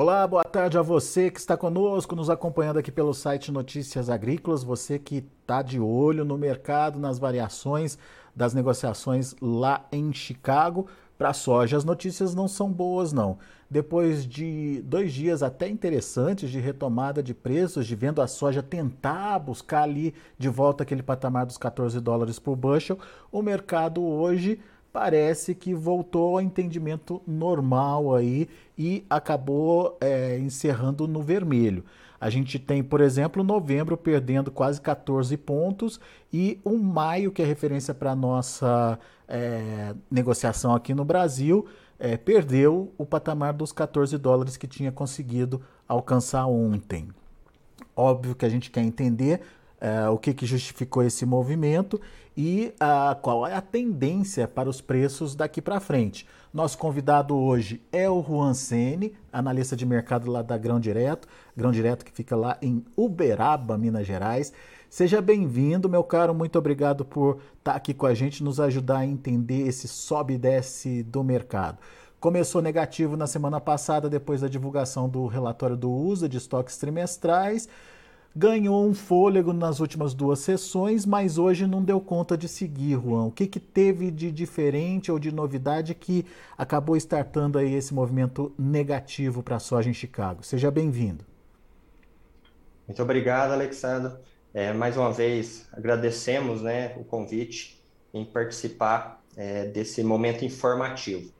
Olá, boa tarde a você que está conosco, nos acompanhando aqui pelo site Notícias Agrícolas, você que está de olho no mercado, nas variações das negociações lá em Chicago. Para a soja, as notícias não são boas, não. Depois de dois dias até interessantes de retomada de preços, de vendo a soja tentar buscar ali de volta aquele patamar dos 14 dólares por bushel, o mercado hoje parece que voltou ao entendimento normal aí e acabou é, encerrando no vermelho. A gente tem, por exemplo, novembro perdendo quase 14 pontos e um maio, que é referência para a nossa é, negociação aqui no Brasil, é, perdeu o patamar dos 14 dólares que tinha conseguido alcançar ontem. Óbvio que a gente quer entender é, o que, que justificou esse movimento e uh, qual é a tendência para os preços daqui para frente. Nosso convidado hoje é o Juan Sene, analista de mercado lá da Grão Direto, Grão Direto que fica lá em Uberaba, Minas Gerais. Seja bem-vindo, meu caro, muito obrigado por estar tá aqui com a gente, nos ajudar a entender esse sobe e desce do mercado. Começou negativo na semana passada, depois da divulgação do relatório do USA de estoques trimestrais ganhou um fôlego nas últimas duas sessões, mas hoje não deu conta de seguir, Juan. O que, que teve de diferente ou de novidade que acabou startando aí esse movimento negativo para a soja em Chicago? Seja bem-vindo. Muito obrigado, Alexandre. É, mais uma vez, agradecemos né, o convite em participar é, desse momento informativo.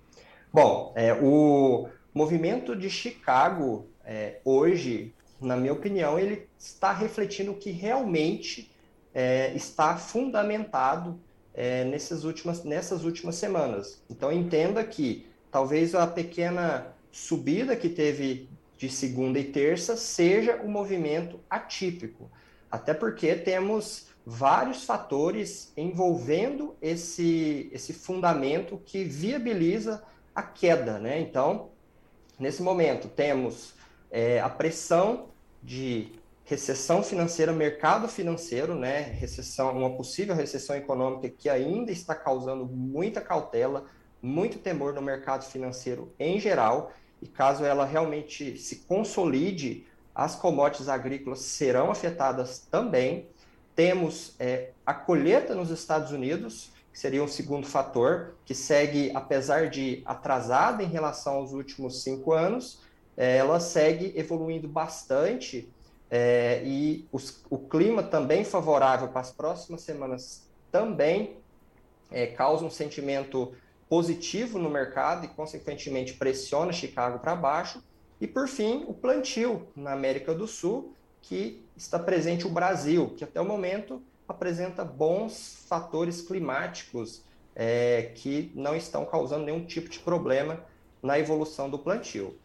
Bom, é, o movimento de Chicago é, hoje na minha opinião, ele está refletindo o que realmente é, está fundamentado é, nessas, últimas, nessas últimas semanas. Então, entenda que talvez a pequena subida que teve de segunda e terça seja um movimento atípico, até porque temos vários fatores envolvendo esse, esse fundamento que viabiliza a queda. Né? Então, nesse momento, temos é, a pressão de recessão financeira, mercado financeiro, né, recessão, uma possível recessão econômica que ainda está causando muita cautela, muito temor no mercado financeiro em geral, e caso ela realmente se consolide, as commodities agrícolas serão afetadas também. Temos é, a colheita nos Estados Unidos, que seria um segundo fator, que segue, apesar de atrasada em relação aos últimos cinco anos, ela segue evoluindo bastante é, e os, o clima também favorável para as próximas semanas também é, causa um sentimento positivo no mercado e, consequentemente, pressiona Chicago para baixo. E, por fim, o plantio na América do Sul, que está presente o Brasil, que até o momento apresenta bons fatores climáticos é, que não estão causando nenhum tipo de problema na evolução do plantio.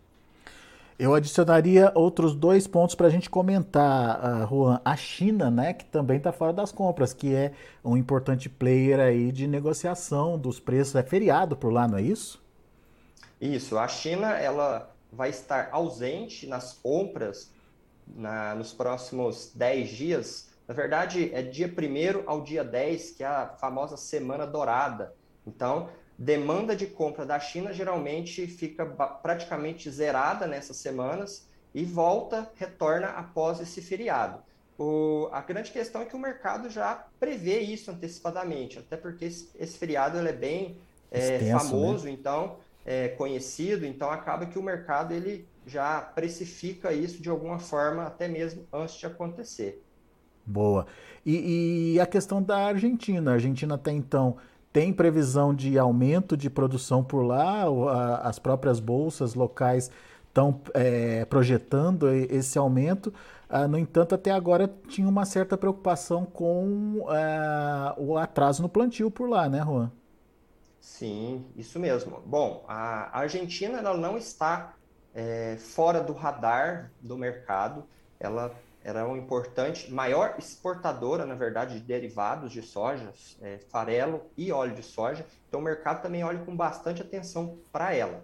Eu adicionaria outros dois pontos para a gente comentar, uh, Juan. A China, né, que também está fora das compras, que é um importante player aí de negociação dos preços. É feriado por lá, não é isso? Isso. A China ela vai estar ausente nas compras na, nos próximos 10 dias. Na verdade, é dia 1 ao dia 10, que é a famosa Semana Dourada. Então, demanda de compra da China geralmente fica praticamente zerada nessas semanas e volta, retorna após esse feriado. O, a grande questão é que o mercado já prevê isso antecipadamente, até porque esse, esse feriado ele é bem é, Extenso, né? famoso, né? então é, conhecido, então acaba que o mercado ele já precifica isso de alguma forma até mesmo antes de acontecer. Boa. E, e a questão da Argentina, a Argentina até então tem previsão de aumento de produção por lá, as próprias bolsas locais estão é, projetando esse aumento. Ah, no entanto, até agora tinha uma certa preocupação com é, o atraso no plantio por lá, né, Juan? Sim, isso mesmo. Bom, a Argentina ela não está é, fora do radar do mercado. Ela era uma importante, maior exportadora, na verdade, de derivados de soja, é, farelo e óleo de soja. Então, o mercado também olha com bastante atenção para ela.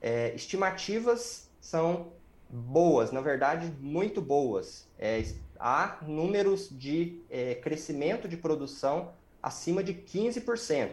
É, estimativas são boas, na verdade, muito boas. É, há números de é, crescimento de produção acima de 15%.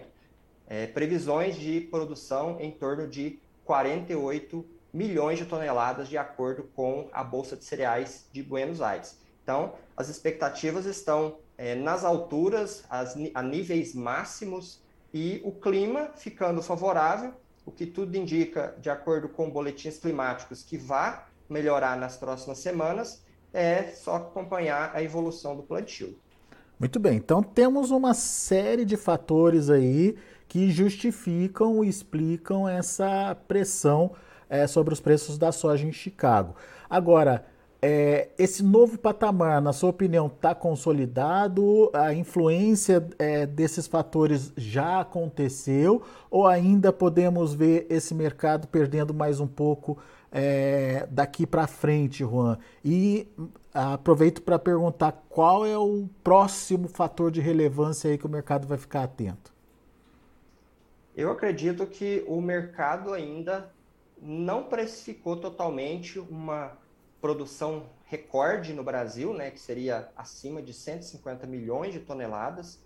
É, previsões de produção em torno de 48 milhões de toneladas, de acordo com a Bolsa de Cereais de Buenos Aires. Então, as expectativas estão é, nas alturas, as, a níveis máximos, e o clima ficando favorável, o que tudo indica, de acordo com boletins climáticos, que vai melhorar nas próximas semanas, é só acompanhar a evolução do plantio. Muito bem, então temos uma série de fatores aí que justificam e explicam essa pressão é, sobre os preços da soja em Chicago. Agora, é, esse novo patamar, na sua opinião, está consolidado? A influência é, desses fatores já aconteceu? Ou ainda podemos ver esse mercado perdendo mais um pouco é, daqui para frente, Juan? E aproveito para perguntar qual é o próximo fator de relevância aí que o mercado vai ficar atento. Eu acredito que o mercado ainda não precificou totalmente uma produção recorde no Brasil, né, que seria acima de 150 milhões de toneladas.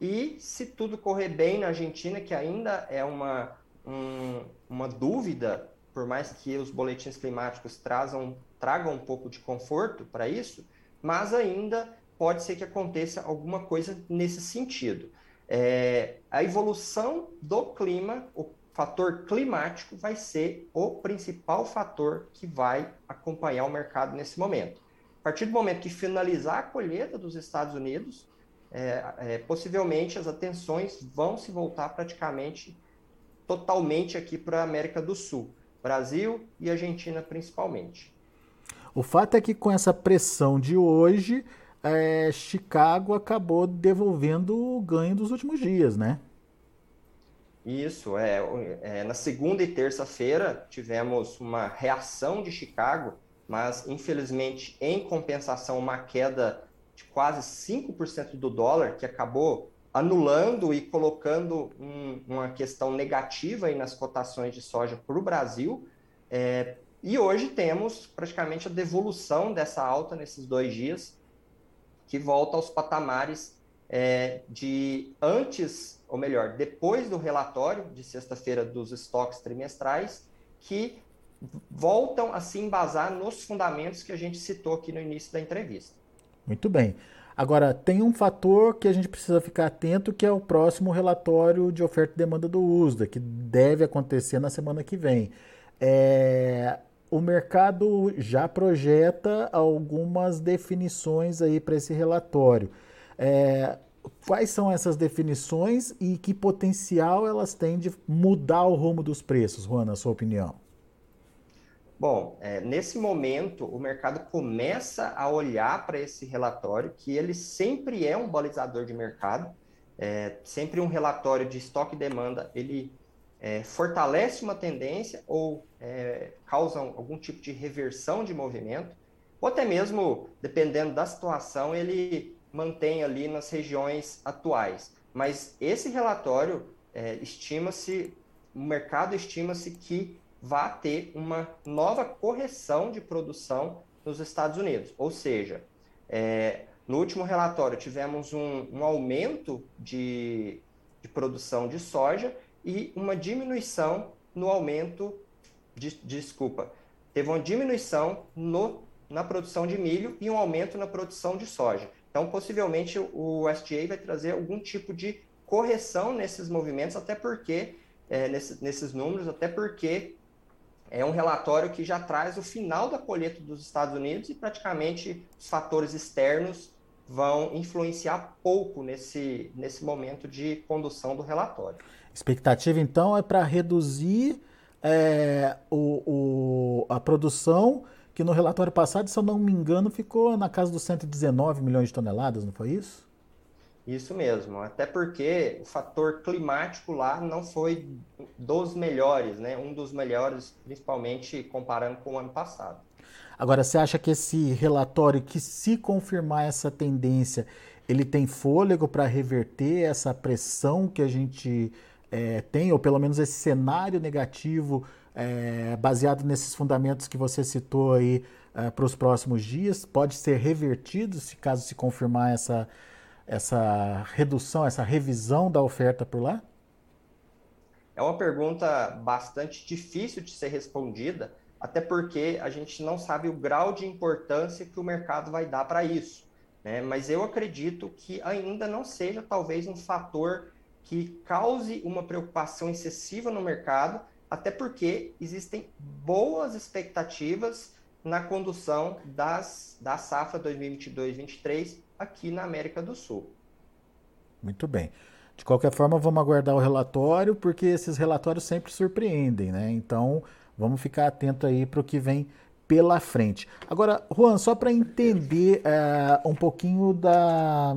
E se tudo correr bem na Argentina, que ainda é uma, um, uma dúvida por mais que os boletins climáticos trazam, tragam um pouco de conforto para isso, mas ainda pode ser que aconteça alguma coisa nesse sentido. É, a evolução do clima, o fator climático, vai ser o principal fator que vai acompanhar o mercado nesse momento. A partir do momento que finalizar a colheita dos Estados Unidos, é, é, possivelmente as atenções vão se voltar praticamente totalmente aqui para a América do Sul. Brasil e Argentina principalmente. O fato é que com essa pressão de hoje, é, Chicago acabou devolvendo o ganho dos últimos dias, né? Isso, é, é na segunda e terça-feira tivemos uma reação de Chicago, mas infelizmente em compensação uma queda de quase 5% do dólar, que acabou anulando e colocando um, uma questão negativa aí nas cotações de soja para o Brasil. É, e hoje temos praticamente a devolução dessa alta nesses dois dias, que volta aos patamares é, de antes, ou melhor, depois do relatório de sexta-feira dos estoques trimestrais, que voltam a se embasar nos fundamentos que a gente citou aqui no início da entrevista. Muito bem. Agora, tem um fator que a gente precisa ficar atento, que é o próximo relatório de oferta e demanda do USDA, que deve acontecer na semana que vem. É, o mercado já projeta algumas definições aí para esse relatório. É, quais são essas definições e que potencial elas têm de mudar o rumo dos preços, Juan, na sua opinião? Bom, é, nesse momento, o mercado começa a olhar para esse relatório, que ele sempre é um balizador de mercado, é, sempre um relatório de estoque e demanda, ele é, fortalece uma tendência ou é, causa algum tipo de reversão de movimento, ou até mesmo, dependendo da situação, ele mantém ali nas regiões atuais. Mas esse relatório é, estima-se, o mercado estima-se que vá ter uma nova correção de produção nos Estados Unidos. Ou seja, é, no último relatório tivemos um, um aumento de, de, produção de soja e uma diminuição no aumento de, desculpa, teve uma diminuição no, na produção de milho e um aumento na produção de soja. Então, possivelmente, o SDA vai trazer algum tipo de correção nesses movimentos, até porque, é, nesse, nesses números, até porque é um relatório que já traz o final da colheita dos Estados Unidos e praticamente os fatores externos vão influenciar pouco nesse, nesse momento de condução do relatório. Expectativa, então, é para reduzir é, o, o, a produção, que no relatório passado, se eu não me engano, ficou na casa dos 119 milhões de toneladas, não foi isso? Isso mesmo, até porque o fator climático lá não foi dos melhores, né? Um dos melhores, principalmente comparando com o ano passado. Agora, você acha que esse relatório, que se confirmar essa tendência, ele tem fôlego para reverter essa pressão que a gente é, tem, ou pelo menos esse cenário negativo é, baseado nesses fundamentos que você citou aí é, para os próximos dias, pode ser revertido se caso se confirmar essa essa redução, essa revisão da oferta por lá? É uma pergunta bastante difícil de ser respondida, até porque a gente não sabe o grau de importância que o mercado vai dar para isso. Né? Mas eu acredito que ainda não seja talvez um fator que cause uma preocupação excessiva no mercado, até porque existem boas expectativas na condução das, da safra 2022-23 aqui na América do Sul. Muito bem. De qualquer forma, vamos aguardar o relatório, porque esses relatórios sempre surpreendem, né? Então, vamos ficar atento aí para o que vem pela frente. Agora, Juan, só para entender é, um pouquinho da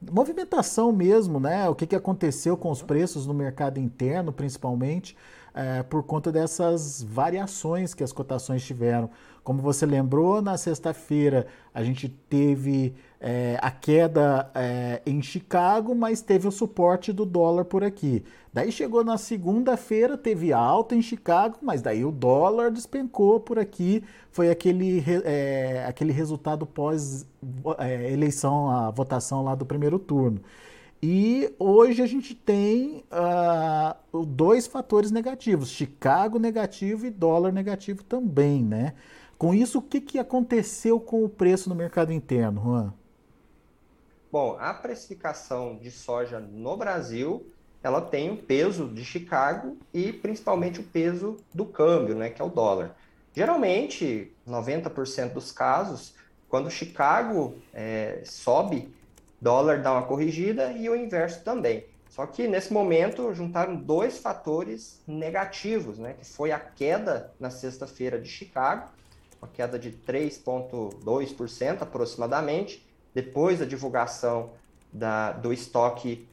movimentação mesmo, né? O que, que aconteceu com os preços no mercado interno, principalmente, é, por conta dessas variações que as cotações tiveram. Como você lembrou, na sexta-feira a gente teve é, a queda é, em Chicago, mas teve o suporte do dólar por aqui. Daí chegou na segunda-feira, teve alta em Chicago, mas daí o dólar despencou por aqui. Foi aquele, é, aquele resultado pós-eleição, é, a votação lá do primeiro turno. E hoje a gente tem uh, dois fatores negativos: Chicago negativo e dólar negativo também, né? Com isso, o que, que aconteceu com o preço no mercado interno, Juan? Bom, a precificação de soja no Brasil, ela tem o peso de Chicago e principalmente o peso do câmbio, né, que é o dólar. Geralmente, 90% dos casos, quando Chicago é, sobe, dólar dá uma corrigida e o inverso também. Só que nesse momento juntaram dois fatores negativos, né, que foi a queda na sexta-feira de Chicago uma queda de 3,2% aproximadamente, depois da divulgação da, do estoque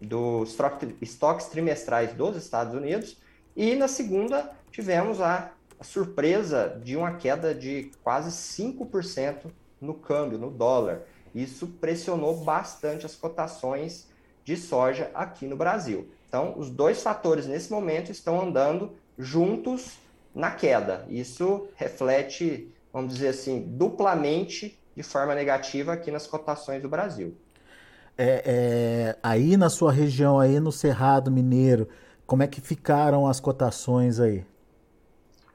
dos estoques trimestrais dos Estados Unidos. E na segunda, tivemos a, a surpresa de uma queda de quase 5% no câmbio, no dólar. Isso pressionou bastante as cotações de soja aqui no Brasil. Então, os dois fatores nesse momento estão andando juntos na queda. Isso reflete, vamos dizer assim, duplamente de forma negativa aqui nas cotações do Brasil. É, é, aí na sua região, aí no Cerrado Mineiro, como é que ficaram as cotações aí?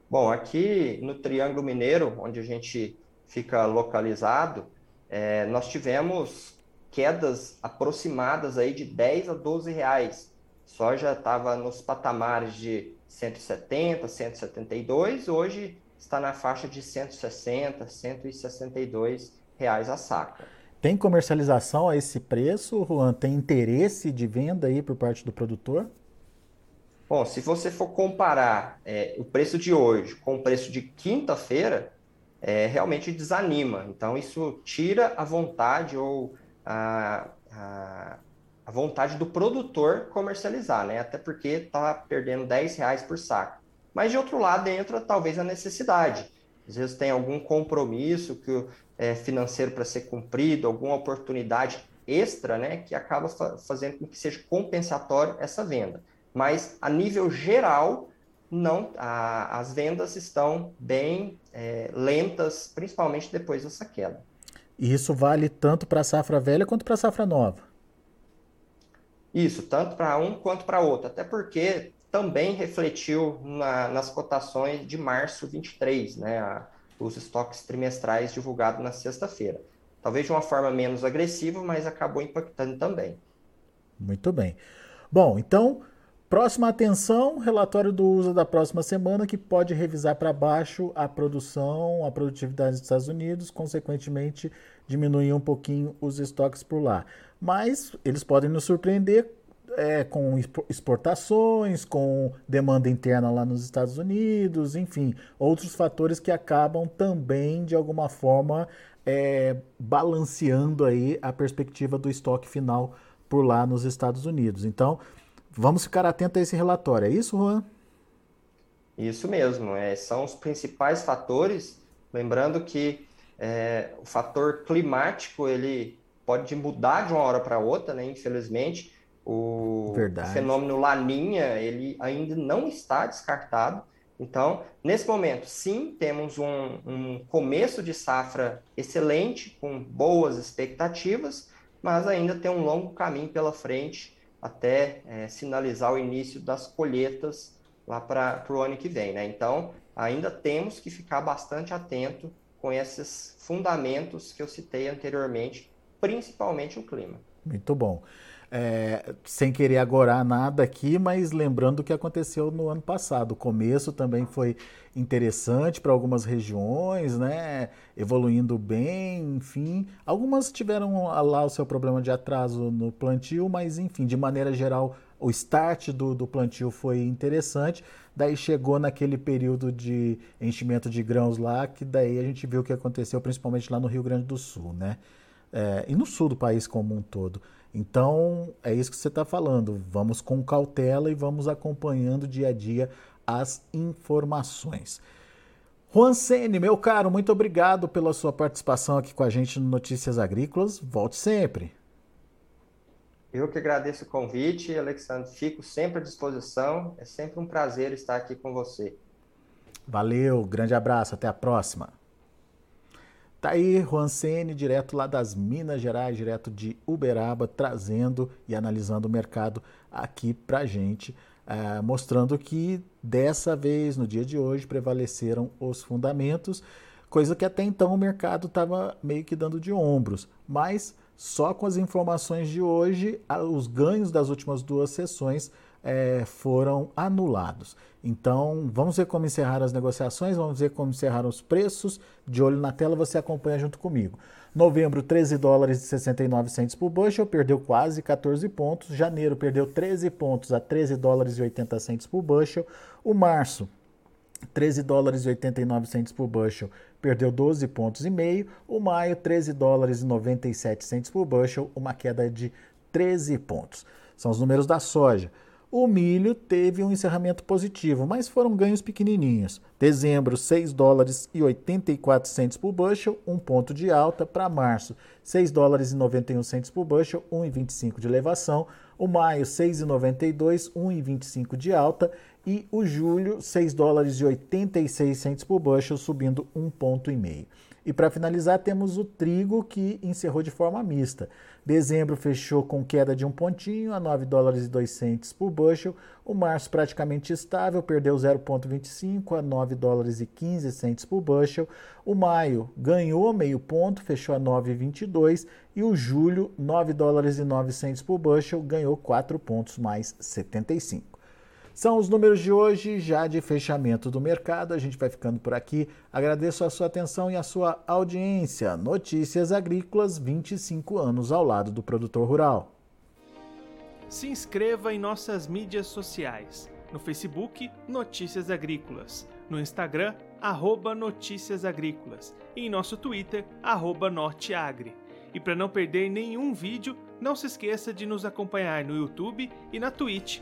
Bom, aqui no Triângulo Mineiro, onde a gente fica localizado, é, nós tivemos quedas aproximadas aí de 10 a 12 reais. Soja estava nos patamares de 170, 172, hoje está na faixa de 160, 162 reais a saca. Tem comercialização a esse preço, Juan? Tem interesse de venda aí por parte do produtor? Bom, se você for comparar é, o preço de hoje com o preço de quinta-feira, é, realmente desanima. Então, isso tira a vontade ou a, a, a vontade do produtor comercializar, né? Até porque está perdendo 10 reais por saco. Mas de outro lado entra talvez a necessidade. Às vezes tem algum compromisso que é financeiro para ser cumprido, alguma oportunidade extra, né, que acaba fa fazendo com que seja compensatório essa venda. Mas a nível geral, não, a, as vendas estão bem é, lentas, principalmente depois dessa queda. E isso vale tanto para a safra velha quanto para a safra nova? Isso, tanto para um quanto para outro, até porque também refletiu na, nas cotações de março 23, né, a, os estoques trimestrais divulgados na sexta-feira. Talvez de uma forma menos agressiva, mas acabou impactando também. Muito bem. Bom, então, próxima atenção, relatório do uso da próxima semana, que pode revisar para baixo a produção, a produtividade dos Estados Unidos, consequentemente diminuir um pouquinho os estoques por lá mas eles podem nos surpreender é, com exportações, com demanda interna lá nos Estados Unidos, enfim, outros fatores que acabam também, de alguma forma, é, balanceando aí a perspectiva do estoque final por lá nos Estados Unidos. Então, vamos ficar atento a esse relatório. É isso, Juan? Isso mesmo. É, são os principais fatores. Lembrando que é, o fator climático ele pode mudar de uma hora para outra, né? Infelizmente, o Verdade. fenômeno Laninha ele ainda não está descartado. Então, nesse momento, sim, temos um, um começo de safra excelente, com boas expectativas, mas ainda tem um longo caminho pela frente até é, sinalizar o início das colheitas lá para o ano que vem. Né? Então, ainda temos que ficar bastante atento com esses fundamentos que eu citei anteriormente, principalmente o clima. Muito bom. É, sem querer agorar nada aqui, mas lembrando o que aconteceu no ano passado. O começo também foi interessante para algumas regiões, né? Evoluindo bem, enfim. Algumas tiveram lá o seu problema de atraso no plantio, mas enfim, de maneira geral, o start do, do plantio foi interessante. Daí chegou naquele período de enchimento de grãos lá, que daí a gente viu o que aconteceu, principalmente lá no Rio Grande do Sul, né? É, e no sul do país como um todo. Então, é isso que você está falando. Vamos com cautela e vamos acompanhando dia a dia as informações. Juan Sene, meu caro, muito obrigado pela sua participação aqui com a gente no Notícias Agrícolas. Volte sempre. Eu que agradeço o convite, Alexandre. Fico sempre à disposição. É sempre um prazer estar aqui com você. Valeu, grande abraço, até a próxima. Tá aí Juan Sene, direto lá das Minas Gerais, direto de Uberaba, trazendo e analisando o mercado aqui pra gente, uh, mostrando que dessa vez, no dia de hoje, prevaleceram os fundamentos, coisa que até então o mercado estava meio que dando de ombros, mas só com as informações de hoje, os ganhos das últimas duas sessões é, foram anulados. Então, vamos ver como encerrar as negociações, vamos ver como encerrar os preços. De olho na tela, você acompanha junto comigo. Novembro, 13 dólares e 69 centos por bushel, perdeu quase 14 pontos. Janeiro, perdeu 13 pontos a 13 dólares e 80 centos por bushel. O março, 13 dólares e 89 centos por bushel, perdeu 12 pontos e meio. O maio, 13 dólares e 97 centos por bushel, uma queda de 13 pontos. São os números da soja. O milho teve um encerramento positivo, mas foram ganhos pequenininhos. Dezembro, 6 dólares e 84 centos por bushel, um ponto de alta. Para março, 6 dólares e 91 centos por bushel, 1,25 de elevação. O maio, 6,92, 1,25 de alta. E o julho, 6 dólares e 86 centos por bushel, subindo um ponto e meio. E para finalizar, temos o trigo que encerrou de forma mista. Dezembro fechou com queda de um pontinho a 9 dólares e 2 centes por bushel. O março praticamente estável, perdeu 0,25 a 9 dólares e 15 centes por bushel. O maio ganhou meio ponto, fechou a 9,22 e o julho 9 dólares e 9 centes por bushel, ganhou 4 pontos mais 75. São os números de hoje, já de fechamento do mercado. A gente vai ficando por aqui. Agradeço a sua atenção e a sua audiência. Notícias Agrícolas, 25 anos ao lado do produtor rural. Se inscreva em nossas mídias sociais. No Facebook, Notícias Agrícolas. No Instagram, arroba Notícias Agrícolas. E em nosso Twitter, arroba Norteagri. E para não perder nenhum vídeo, não se esqueça de nos acompanhar no YouTube e na Twitch